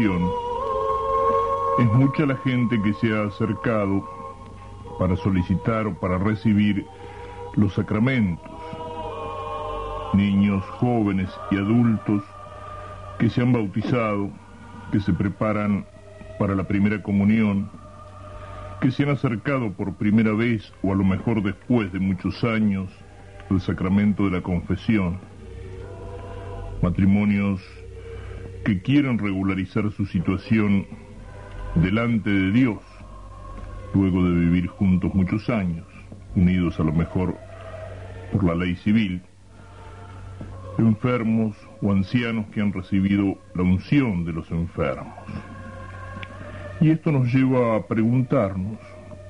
es mucha la gente que se ha acercado para solicitar o para recibir los sacramentos. Niños, jóvenes y adultos que se han bautizado, que se preparan para la primera comunión, que se han acercado por primera vez o a lo mejor después de muchos años al sacramento de la confesión. Matrimonios que quieren regularizar su situación delante de Dios, luego de vivir juntos muchos años, unidos a lo mejor por la ley civil, enfermos o ancianos que han recibido la unción de los enfermos. Y esto nos lleva a preguntarnos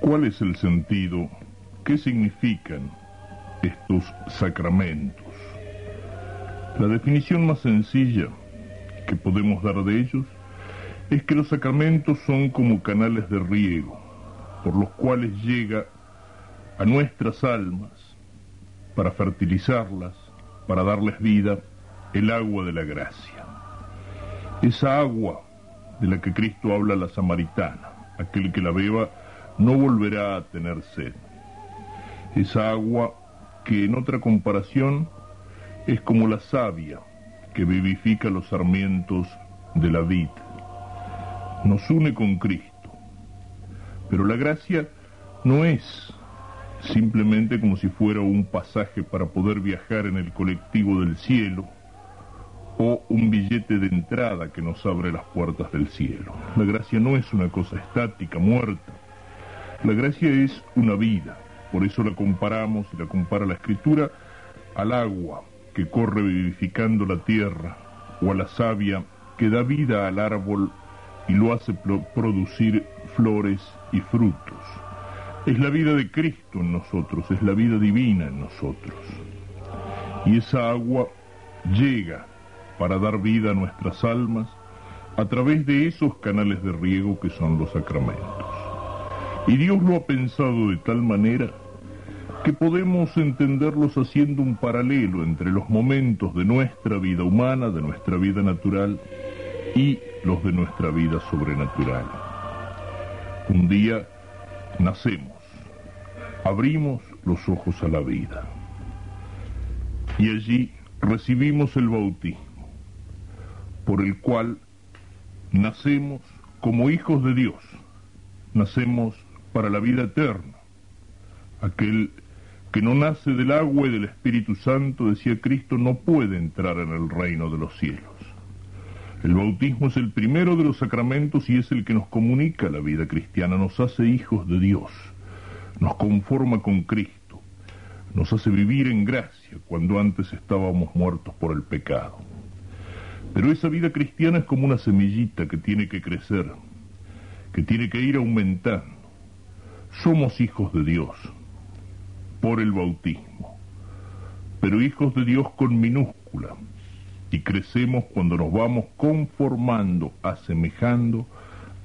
cuál es el sentido, qué significan estos sacramentos. La definición más sencilla que podemos dar de ellos es que los sacramentos son como canales de riego por los cuales llega a nuestras almas para fertilizarlas, para darles vida, el agua de la gracia. Esa agua de la que Cristo habla a la samaritana, aquel que la beba no volverá a tener sed. Esa agua que en otra comparación es como la savia que vivifica los sarmientos de la vid. Nos une con Cristo. Pero la gracia no es simplemente como si fuera un pasaje para poder viajar en el colectivo del cielo o un billete de entrada que nos abre las puertas del cielo. La gracia no es una cosa estática, muerta. La gracia es una vida. Por eso la comparamos y la compara la escritura al agua que corre vivificando la tierra o a la savia que da vida al árbol y lo hace producir flores y frutos. Es la vida de Cristo en nosotros, es la vida divina en nosotros. Y esa agua llega para dar vida a nuestras almas a través de esos canales de riego que son los sacramentos. Y Dios lo ha pensado de tal manera que podemos entenderlos haciendo un paralelo entre los momentos de nuestra vida humana, de nuestra vida natural y los de nuestra vida sobrenatural. Un día nacemos, abrimos los ojos a la vida y allí recibimos el bautismo, por el cual nacemos como hijos de Dios, nacemos para la vida eterna. Aquel que no nace del agua y del Espíritu Santo, decía Cristo, no puede entrar en el reino de los cielos. El bautismo es el primero de los sacramentos y es el que nos comunica la vida cristiana, nos hace hijos de Dios, nos conforma con Cristo, nos hace vivir en gracia cuando antes estábamos muertos por el pecado. Pero esa vida cristiana es como una semillita que tiene que crecer, que tiene que ir aumentando. Somos hijos de Dios por el bautismo, pero hijos de Dios con minúscula, y crecemos cuando nos vamos conformando, asemejando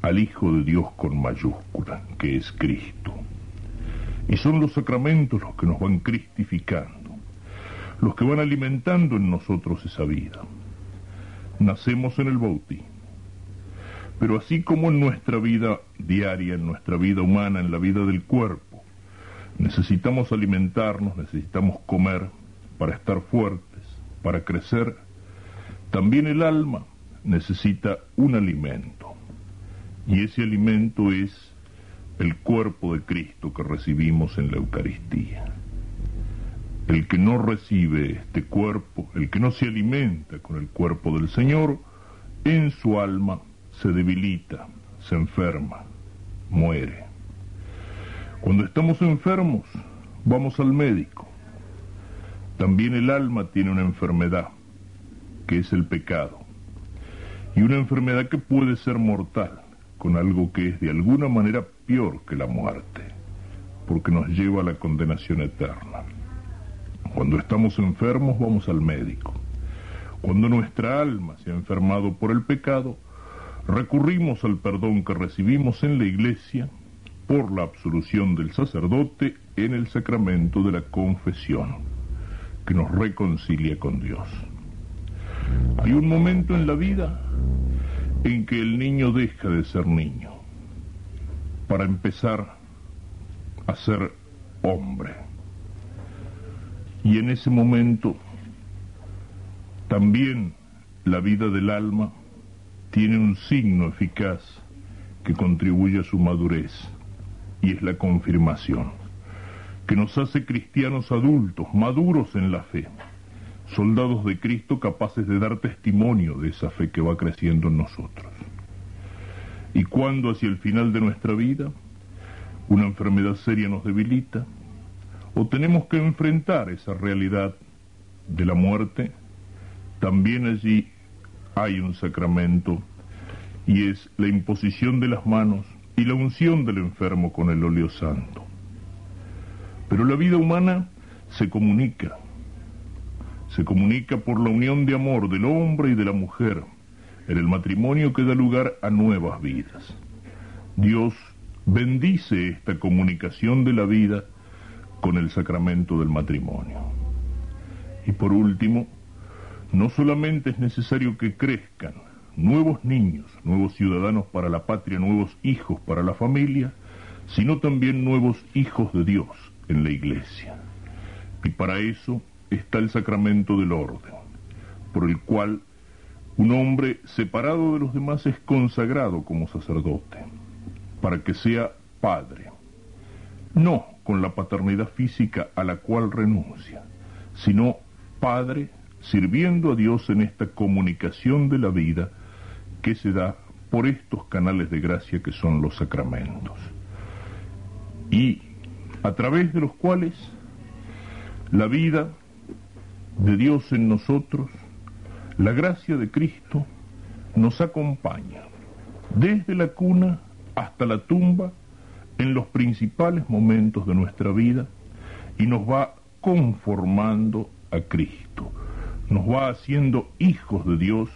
al Hijo de Dios con mayúscula, que es Cristo. Y son los sacramentos los que nos van cristificando, los que van alimentando en nosotros esa vida. Nacemos en el bautismo. Pero así como en nuestra vida diaria, en nuestra vida humana, en la vida del cuerpo, necesitamos alimentarnos, necesitamos comer para estar fuertes, para crecer, también el alma necesita un alimento. Y ese alimento es el cuerpo de Cristo que recibimos en la Eucaristía. El que no recibe este cuerpo, el que no se alimenta con el cuerpo del Señor, en su alma se debilita, se enferma, muere. Cuando estamos enfermos, vamos al médico. También el alma tiene una enfermedad que es el pecado, y una enfermedad que puede ser mortal, con algo que es de alguna manera peor que la muerte, porque nos lleva a la condenación eterna. Cuando estamos enfermos vamos al médico. Cuando nuestra alma se ha enfermado por el pecado, recurrimos al perdón que recibimos en la iglesia por la absolución del sacerdote en el sacramento de la confesión, que nos reconcilia con Dios. Hay un momento en la vida en que el niño deja de ser niño para empezar a ser hombre. Y en ese momento también la vida del alma tiene un signo eficaz que contribuye a su madurez y es la confirmación, que nos hace cristianos adultos, maduros en la fe, soldados de Cristo capaces de dar testimonio de esa fe que va creciendo en nosotros. Y cuando hacia el final de nuestra vida una enfermedad seria nos debilita, o tenemos que enfrentar esa realidad de la muerte, también allí hay un sacramento y es la imposición de las manos y la unción del enfermo con el óleo santo. Pero la vida humana se comunica, se comunica por la unión de amor del hombre y de la mujer en el matrimonio que da lugar a nuevas vidas. Dios bendice esta comunicación de la vida con el sacramento del matrimonio. Y por último, no solamente es necesario que crezcan nuevos niños, nuevos ciudadanos para la patria, nuevos hijos para la familia, sino también nuevos hijos de Dios en la iglesia. Y para eso está el sacramento del orden, por el cual un hombre separado de los demás es consagrado como sacerdote, para que sea padre, no con la paternidad física a la cual renuncia, sino padre sirviendo a Dios en esta comunicación de la vida que se da por estos canales de gracia que son los sacramentos. Y a través de los cuales la vida de Dios en nosotros, la gracia de Cristo, nos acompaña desde la cuna hasta la tumba en los principales momentos de nuestra vida y nos va conformando a Cristo nos va haciendo hijos de Dios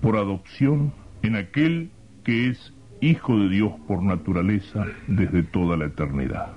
por adopción en aquel que es hijo de Dios por naturaleza desde toda la eternidad.